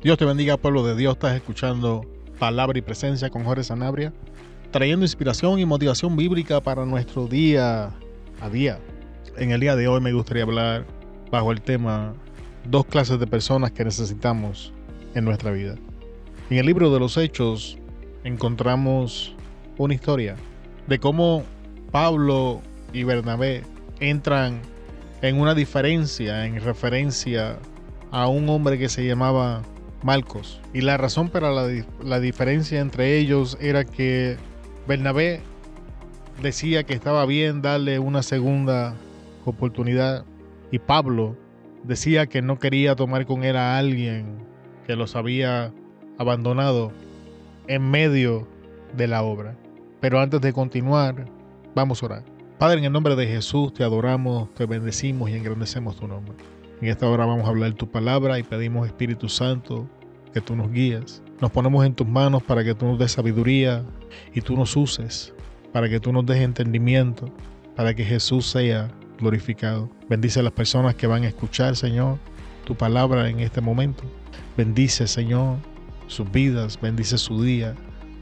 Dios te bendiga, pueblo de Dios. Estás escuchando Palabra y Presencia con Jorge Sanabria, trayendo inspiración y motivación bíblica para nuestro día a día. En el día de hoy me gustaría hablar bajo el tema dos clases de personas que necesitamos en nuestra vida. En el libro de los Hechos encontramos una historia de cómo Pablo y Bernabé entran en una diferencia en referencia a un hombre que se llamaba Marcos. Y la razón para la, diferencia entre ellos era que Bernabé decía que estaba bien darle una segunda oportunidad y Pablo decía que no quería tomar con él a alguien que los había abandonado en medio de la obra. Pero antes de continuar, vamos a orar. Padre, en el nombre de Jesús te adoramos, te bendecimos y engrandecemos tu nombre. En esta hora vamos a hablar tu palabra y pedimos Espíritu Santo que tú nos guíes. Nos ponemos en tus manos para que tú nos des sabiduría y tú nos uses, para que tú nos des entendimiento, para que Jesús sea glorificado. Bendice a las personas que van a escuchar, Señor, tu palabra en este momento. Bendice, Señor, sus vidas, bendice su día,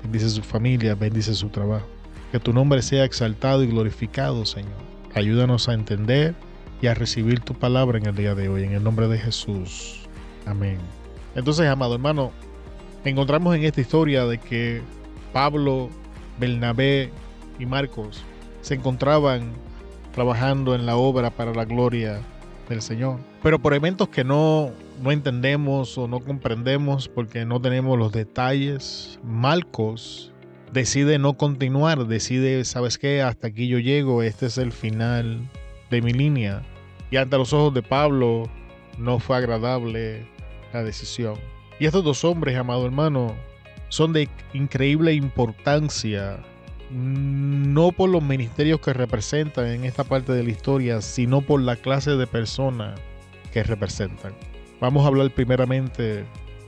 bendice su familia, bendice su trabajo. Que tu nombre sea exaltado y glorificado, Señor. Ayúdanos a entender y a recibir tu palabra en el día de hoy. En el nombre de Jesús. Amén. Entonces, amado hermano, encontramos en esta historia de que Pablo, Bernabé y Marcos se encontraban trabajando en la obra para la gloria del Señor. Pero por eventos que no, no entendemos o no comprendemos porque no tenemos los detalles, Marcos decide no continuar, decide, ¿sabes qué? Hasta aquí yo llego, este es el final de mi línea. Y ante los ojos de Pablo no fue agradable la decisión. Y estos dos hombres, amado hermano, son de increíble importancia, no por los ministerios que representan en esta parte de la historia, sino por la clase de personas que representan. Vamos a hablar primeramente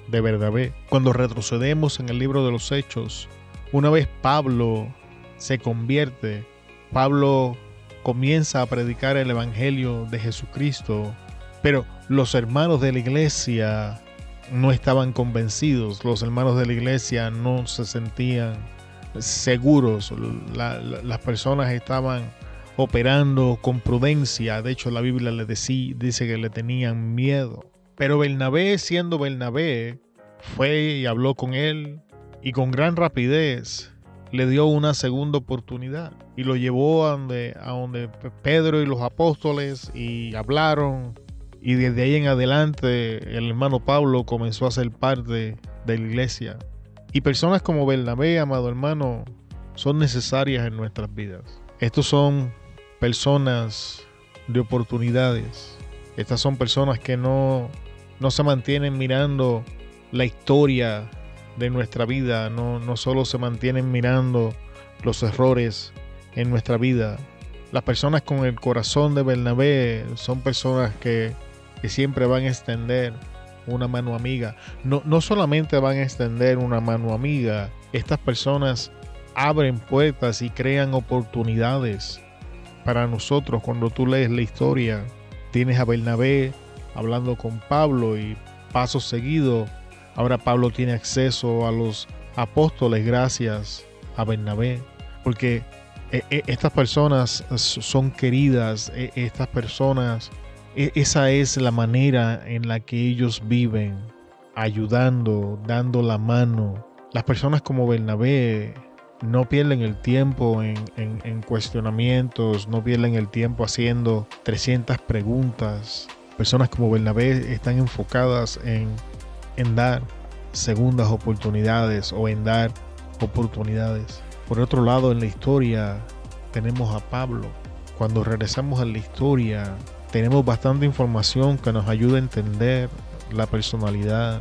de Bernabé. Cuando retrocedemos en el libro de los Hechos, una vez Pablo se convierte, Pablo comienza a predicar el Evangelio de Jesucristo, pero los hermanos de la iglesia no estaban convencidos, los hermanos de la iglesia no se sentían seguros, las personas estaban operando con prudencia, de hecho la Biblia le dice que le tenían miedo. Pero Bernabé, siendo Bernabé, fue y habló con él y con gran rapidez le dio una segunda oportunidad y lo llevó a donde, a donde Pedro y los apóstoles y hablaron y desde ahí en adelante el hermano Pablo comenzó a ser parte de la iglesia. Y personas como Bernabé, amado hermano, son necesarias en nuestras vidas. Estos son personas de oportunidades. Estas son personas que no, no se mantienen mirando la historia de nuestra vida, no, no solo se mantienen mirando los errores en nuestra vida. Las personas con el corazón de Bernabé son personas que, que siempre van a extender una mano amiga. No, no solamente van a extender una mano amiga, estas personas abren puertas y crean oportunidades para nosotros. Cuando tú lees la historia, tienes a Bernabé hablando con Pablo y paso seguido Ahora Pablo tiene acceso a los apóstoles gracias a Bernabé, porque eh, eh, estas personas son queridas, eh, estas personas, esa es la manera en la que ellos viven, ayudando, dando la mano. Las personas como Bernabé no pierden el tiempo en, en cuestionamientos, no pierden el tiempo haciendo 300 preguntas. Personas como Bernabé están enfocadas en en dar segundas oportunidades o en dar oportunidades. Por otro lado, en la historia tenemos a Pablo. Cuando regresamos a la historia, tenemos bastante información que nos ayuda a entender la personalidad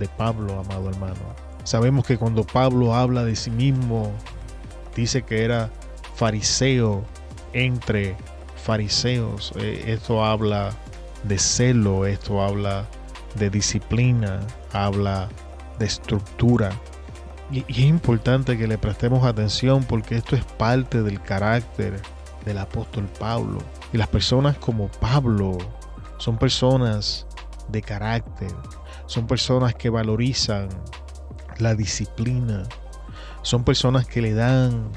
de Pablo, amado hermano. Sabemos que cuando Pablo habla de sí mismo, dice que era fariseo entre fariseos. Eh, esto habla de celo, esto habla de disciplina, habla de estructura. Y, es importante que le prestemos atención porque esto es parte del carácter del apóstol Pablo. Y las personas como Pablo son personas de carácter, son personas que valorizan la disciplina, son personas que le dan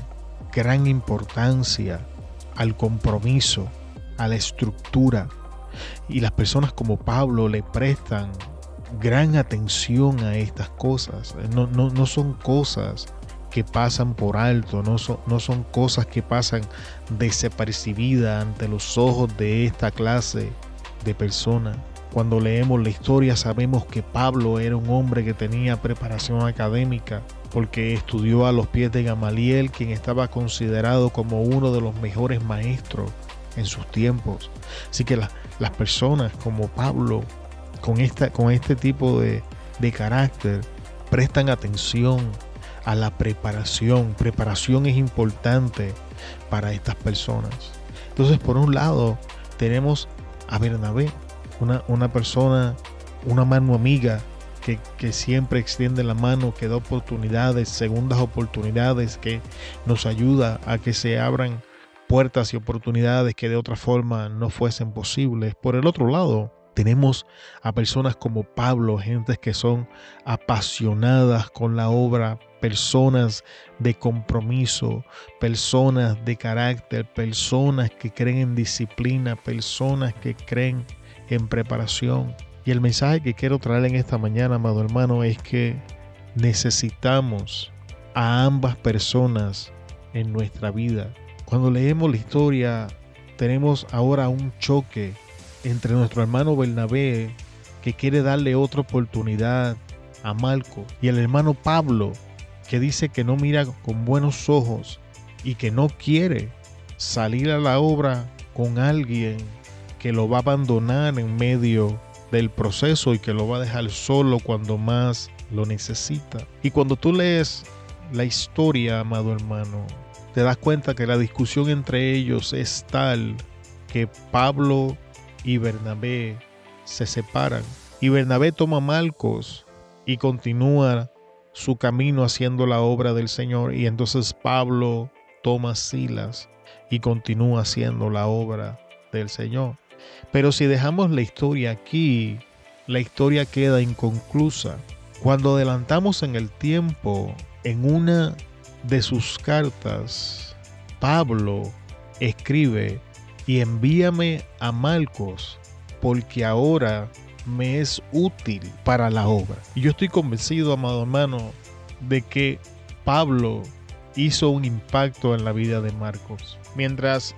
gran importancia al compromiso, a la estructura. Y las personas como Pablo le prestan gran atención a estas cosas. No, no, son cosas que pasan por alto, no son, no son cosas que pasan desapercibidas ante los ojos de esta clase de personas. Cuando leemos la historia sabemos que Pablo era un hombre que tenía preparación académica porque estudió a los pies de Gamaliel, quien estaba considerado como uno de los mejores maestros en sus tiempos. Así que las personas como Pablo, con, esta, con este tipo de, de carácter, prestan atención a la preparación. Preparación es importante para estas personas. Entonces, por un lado, tenemos a Bernabé, una, una persona, una mano amiga que, que, siempre extiende la mano, que da oportunidades, segundas oportunidades, que nos ayuda a que se abran puertas y oportunidades que de otra forma no fuesen posibles. Por el otro lado, tenemos a personas como Pablo, gentes que son apasionadas con la obra, personas de compromiso, personas de carácter, personas que creen en disciplina, personas que creen en preparación. Y el mensaje que quiero traer en esta mañana, amado hermano, es que necesitamos a ambas personas en nuestra vida. Cuando leemos la historia, tenemos ahora un choque entre nuestro hermano Bernabé, que quiere darle otra oportunidad a Marco, y el hermano Pablo, que dice que no mira con buenos ojos y que no quiere salir a la obra con alguien que lo va a abandonar en medio del proceso y que lo va a dejar solo cuando más lo necesita. Y cuando tú lees la historia, amado hermano, te das cuenta que la discusión entre ellos es tal que Pablo y Bernabé se separan. Y Bernabé toma a Marcos y continúa su camino haciendo la obra del Señor. Y entonces Pablo toma Silas y continúa haciendo la obra del Señor. Pero si dejamos la historia aquí, la historia queda inconclusa. Cuando adelantamos en el tiempo, en una de sus cartas, Pablo escribe y envíame a Marcos porque ahora me es útil para la obra. Y yo estoy convencido, amado hermano, de que Pablo hizo un impacto en la vida de Marcos. Mientras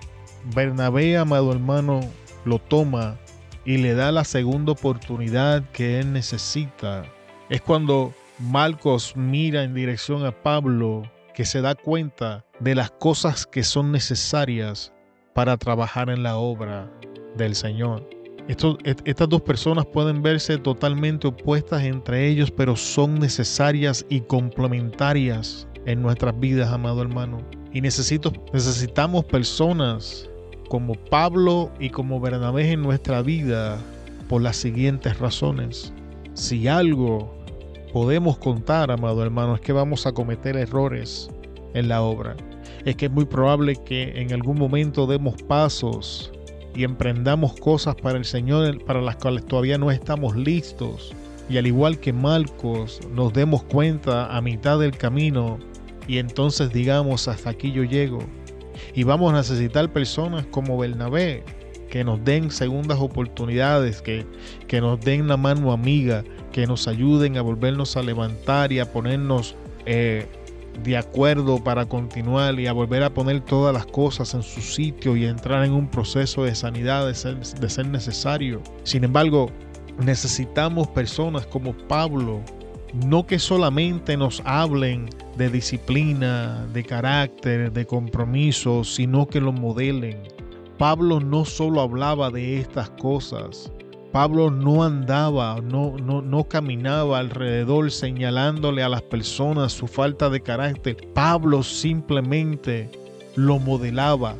Bernabé, amado hermano, lo toma y le da la segunda oportunidad que él necesita, es cuando Marcos mira en dirección a Pablo que se da cuenta de las cosas que son necesarias para trabajar en la obra del Señor. estas dos personas pueden verse totalmente opuestas entre ellos, pero son necesarias y complementarias en nuestras vidas, amado hermano. Y necesito, necesitamos personas como Pablo y como Bernabé en nuestra vida por las siguientes razones. Si algo podemos contar, amado hermano, es que vamos a cometer errores en la obra. Es que es muy probable que en algún momento demos pasos y emprendamos cosas para el Señor para las cuales todavía no estamos listos. Y al igual que Marcos, nos demos cuenta a mitad del camino y entonces digamos, hasta aquí yo llego. Y vamos a necesitar personas como Bernabé, que nos den segundas oportunidades, que, que nos den la mano amiga, que nos ayuden a volvernos a levantar y a ponernos eh, de acuerdo para continuar y a volver a poner todas las cosas en su sitio y entrar en un proceso de sanidad de ser, necesario. Sin embargo, necesitamos personas como Pablo, no que solamente nos hablen de disciplina, de carácter, de compromiso, sino que lo modelen. Pablo no solo hablaba de estas cosas, Pablo no andaba, no, no, no caminaba alrededor señalándole a las personas su falta de carácter. Pablo simplemente lo modelaba.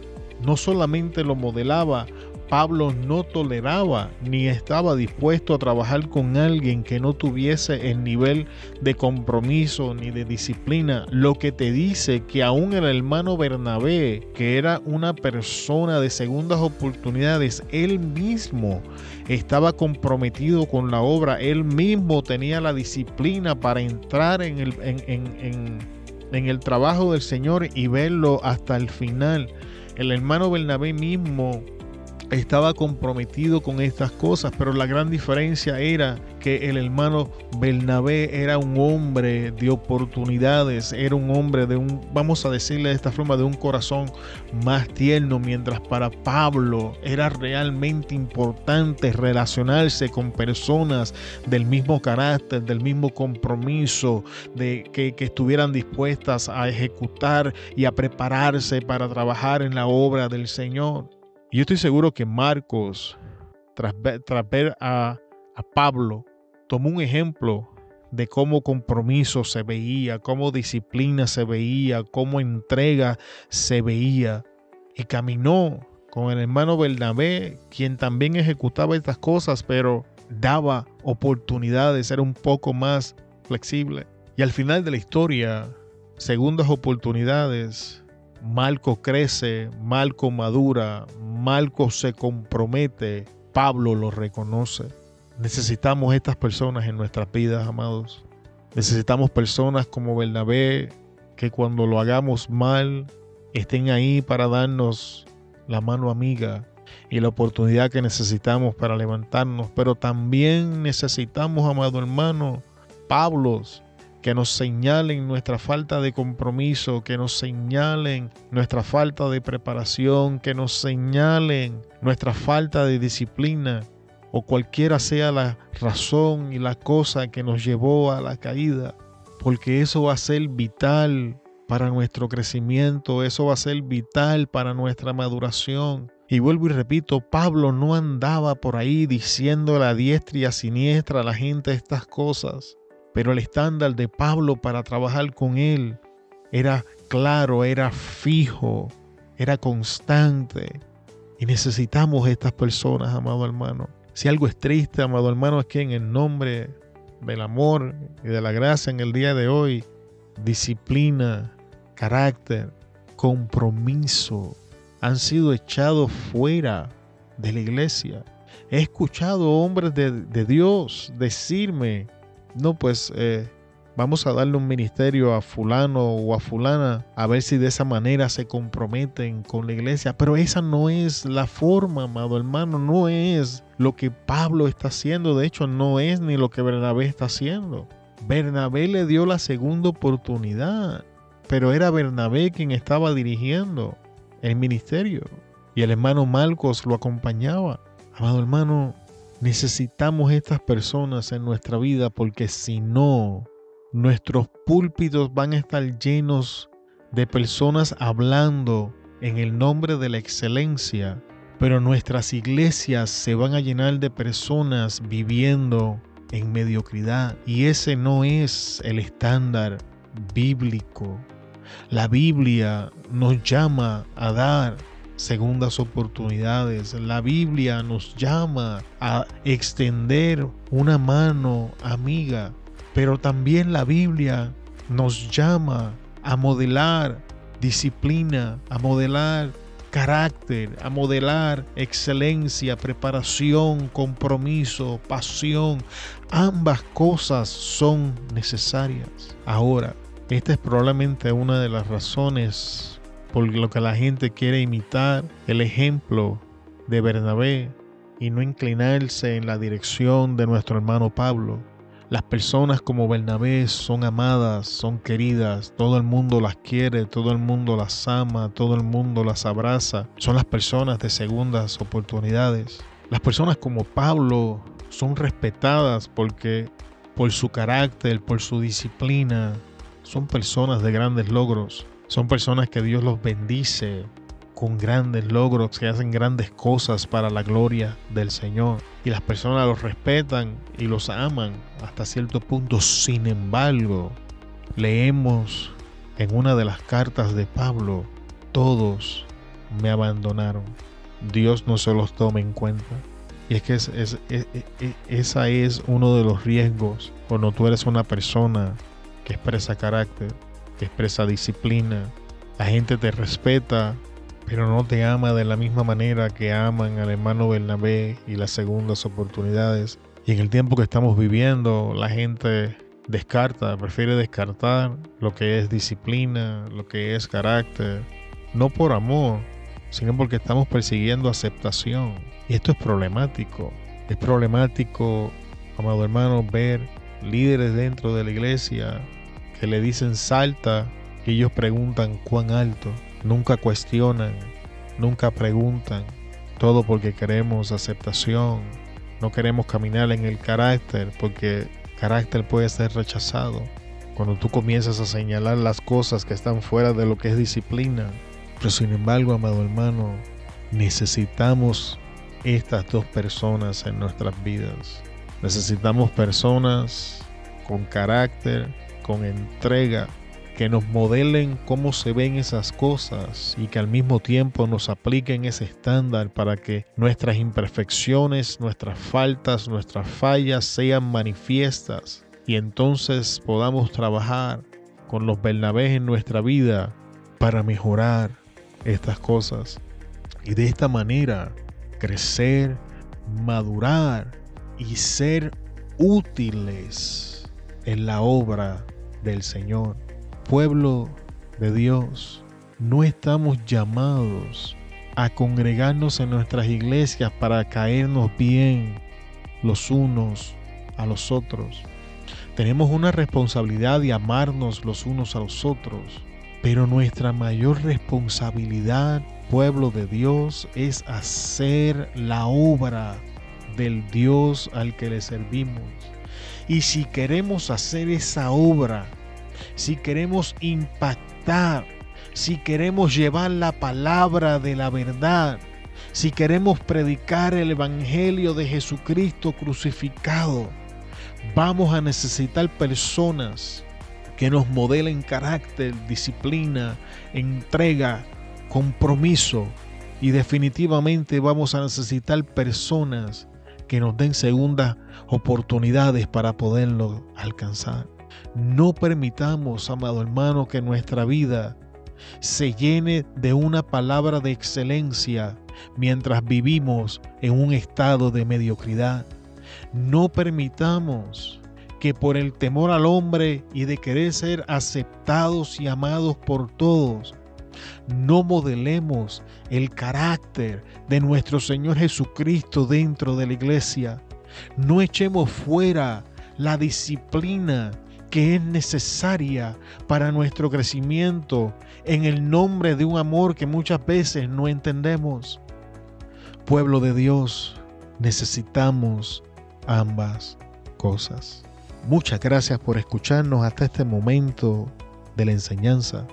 No solamente lo modelaba, Pablo no toleraba ni estaba dispuesto a trabajar con alguien que no tuviese el nivel de compromiso ni de disciplina, lo que te dice que aún el hermano Bernabé, que era una persona de segundas oportunidades, él mismo estaba comprometido con la obra, él mismo tenía la disciplina para entrar en el, en, el trabajo del Señor y verlo hasta el final. El hermano Bernabé mismo estaba comprometido con estas cosas, pero la gran diferencia era que el hermano Bernabé era un hombre de oportunidades, era un hombre de un, vamos a decirle de esta forma, de un corazón más tierno, mientras para Pablo era realmente importante relacionarse con personas del mismo carácter, del mismo compromiso, de que, que estuvieran dispuestas a ejecutar y a prepararse para trabajar en la obra del Señor. Y yo estoy seguro que Marcos, tras ver, a, Pablo, tomó un ejemplo de cómo compromiso se veía, cómo disciplina se veía, cómo entrega se veía. Y caminó con el hermano Bernabé, quien también ejecutaba estas cosas, pero daba oportunidades, era un poco más flexible. Y al final de la historia, segundas oportunidades, Marco crece, Marco madura, Marco se compromete, Pablo lo reconoce. Necesitamos estas personas en nuestras vidas, amados. Necesitamos personas como Bernabé que cuando lo hagamos mal estén ahí para darnos la mano amiga y la oportunidad que necesitamos para levantarnos. Pero también necesitamos, amado hermano, Pablos que nos señalen nuestra falta de compromiso, que nos señalen nuestra falta de preparación, que nos señalen nuestra falta de disciplina o cualquiera sea la razón y la cosa que nos llevó a la caída, porque eso va a ser vital para nuestro crecimiento, eso va a ser vital para nuestra maduración. Y vuelvo y repito, Pablo no andaba por ahí diciendo la diestra y a siniestra a la gente estas cosas. Pero el estándar de Pablo para trabajar con él era claro, era fijo, era constante. Y necesitamos estas personas, amado hermano. Si algo es triste, amado hermano, es que en el nombre del amor y de la gracia en el día de hoy, disciplina, carácter, compromiso han sido echados fuera de la iglesia. He escuchado hombres de, de Dios decirme no, pues eh, vamos a darle un ministerio a fulano o a fulana a ver si de esa manera se comprometen con la iglesia. Pero esa no es la forma, amado hermano, no es lo que Pablo está haciendo. De hecho, no es ni lo que Bernabé está haciendo. Bernabé le dio la segunda oportunidad, pero era Bernabé quien estaba dirigiendo el ministerio y el hermano Marcos lo acompañaba. Amado hermano, Necesitamos estas personas en nuestra vida porque si no, nuestros púlpitos van a estar llenos de personas hablando en el nombre de la excelencia, pero nuestras iglesias se van a llenar de personas viviendo en mediocridad y ese no es el estándar bíblico. La Biblia nos llama a dar segundas oportunidades. La Biblia nos llama a extender una mano amiga, pero también la Biblia nos llama a modelar disciplina, a modelar carácter, a modelar excelencia, preparación, compromiso, pasión. Ambas cosas son necesarias. Ahora, esta es probablemente una de las razones por lo que la gente quiere imitar el ejemplo de Bernabé y no inclinarse en la dirección de nuestro hermano Pablo. Las personas como Bernabé son amadas, son queridas, todo el mundo las quiere, todo el mundo las ama, todo el mundo las abraza. Son las personas de segundas oportunidades. Las personas como Pablo son respetadas porque por su carácter, por su disciplina, son personas de grandes logros. Son personas que Dios los bendice con grandes logros, que hacen grandes cosas para la gloria del Señor. Y las personas los respetan y los aman hasta cierto punto. Sin embargo, leemos en una de las cartas de Pablo, todos me abandonaron. Dios no se los tome en cuenta. Y es que es, esa es uno de los riesgos cuando tú eres una persona que expresa carácter, expresa disciplina. La gente te respeta, pero no te ama de la misma manera que aman al hermano Bernabé y las segundas oportunidades. Y en el tiempo que estamos viviendo, la gente descarta, prefiere descartar lo que es disciplina, lo que es carácter, no por amor, sino porque estamos persiguiendo aceptación. Y esto es problemático. Es problemático, amado hermano, ver líderes dentro de la iglesia que le dicen salta ellos preguntan cuán alto. Nunca cuestionan, nunca preguntan. Todo porque queremos aceptación. No queremos caminar en el carácter porque carácter puede ser rechazado. Cuando tú comienzas a señalar las cosas que están fuera de lo que es disciplina, pero sin embargo, amado hermano, necesitamos estas dos personas en nuestras vidas. Necesitamos personas con carácter, con entrega, que nos modelen cómo se ven esas cosas y que al mismo tiempo nos apliquen ese estándar para que nuestras imperfecciones, nuestras faltas, nuestras fallas sean manifiestas y entonces podamos trabajar con los Bernabés en nuestra vida para mejorar estas cosas y de esta manera crecer, madurar y ser útiles en la obra del Señor. Pueblo de Dios, no estamos llamados a congregarnos en nuestras iglesias para caernos bien los unos a los otros. Tenemos una responsabilidad de amarnos los unos a los otros pero nuestra mayor responsabilidad, pueblo de Dios, es hacer la obra del Dios al que le servimos. Y si queremos hacer esa obra, si queremos impactar, si queremos llevar la palabra de la verdad, si queremos predicar el Evangelio de Jesucristo crucificado, vamos a necesitar personas que nos modelen carácter, disciplina, entrega, compromiso. Y definitivamente vamos a necesitar personas que nos den segundas oportunidades para poderlo alcanzar. No permitamos, amado hermano, que nuestra vida se llene de una palabra de excelencia mientras vivimos en un estado de mediocridad. No permitamos que por el temor al hombre y de querer ser aceptados y amados por todos, no modelemos el carácter de nuestro Señor Jesucristo dentro de la iglesia. No echemos fuera la disciplina que es necesaria para nuestro crecimiento en el nombre de un amor que muchas veces no entendemos. Pueblo de Dios, necesitamos ambas cosas. Muchas gracias por escucharnos hasta este momento de la enseñanza.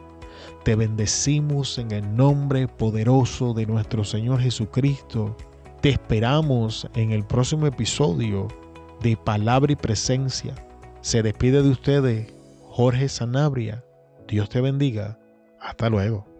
Te bendecimos en el nombre poderoso de nuestro Señor Jesucristo. Te esperamos en el próximo episodio de Palabra y Presencia. Se despide de ustedes Jorge Sanabria. Dios te bendiga. Hasta luego.